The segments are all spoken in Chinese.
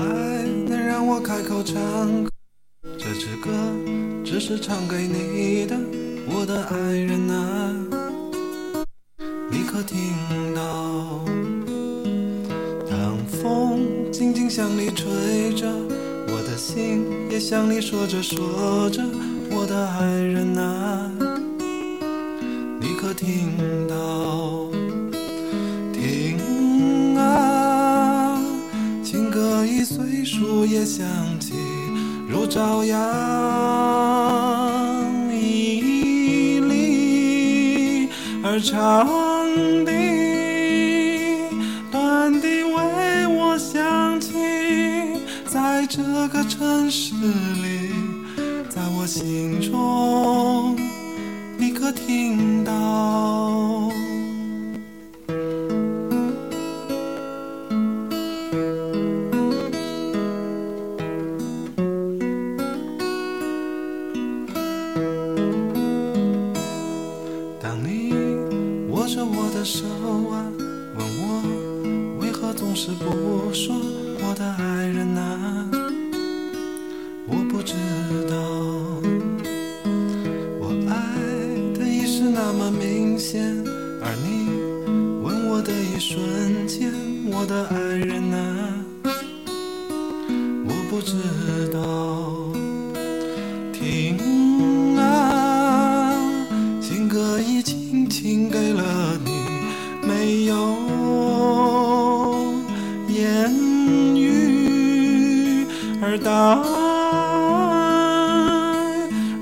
爱能让我开口唱，这支歌只是唱给你的，我的爱人啊，你可听到？当风轻轻向你吹着，我的心也向你说着说着，我的爱人啊，你可听到？树叶响起，如朝阳屹立，而长笛短笛为我响起，在这个城市里，在我心中，你可听到？着我的手啊，问我为何总是不说我的爱人啊，我不知道，我爱的已是那么明显，而你问我的一瞬间，我的爱人啊，我不知道。歌已轻轻给了你，没有言语，而答案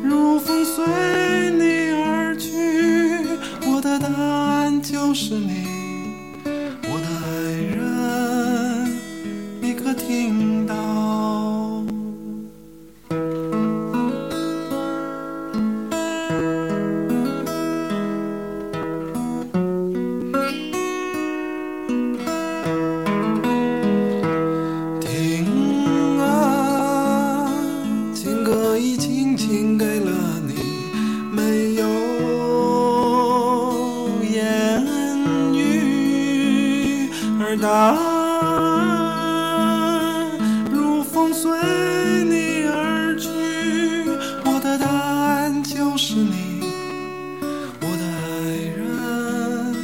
如风随你而去。我的答案就是你，而答案如风随你而去。我的答案就是你，我的爱人，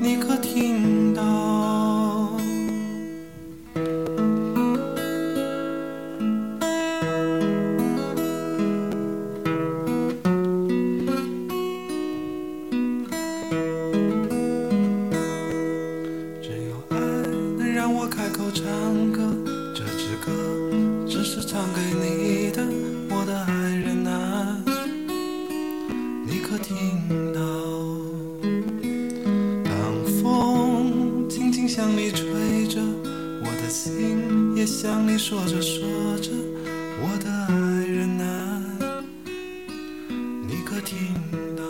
你可听到？唱歌这支歌只是唱给你的我的爱人啊。你可听到当风轻轻向你吹着我的心也向你说着说着我的爱人啊。你可听到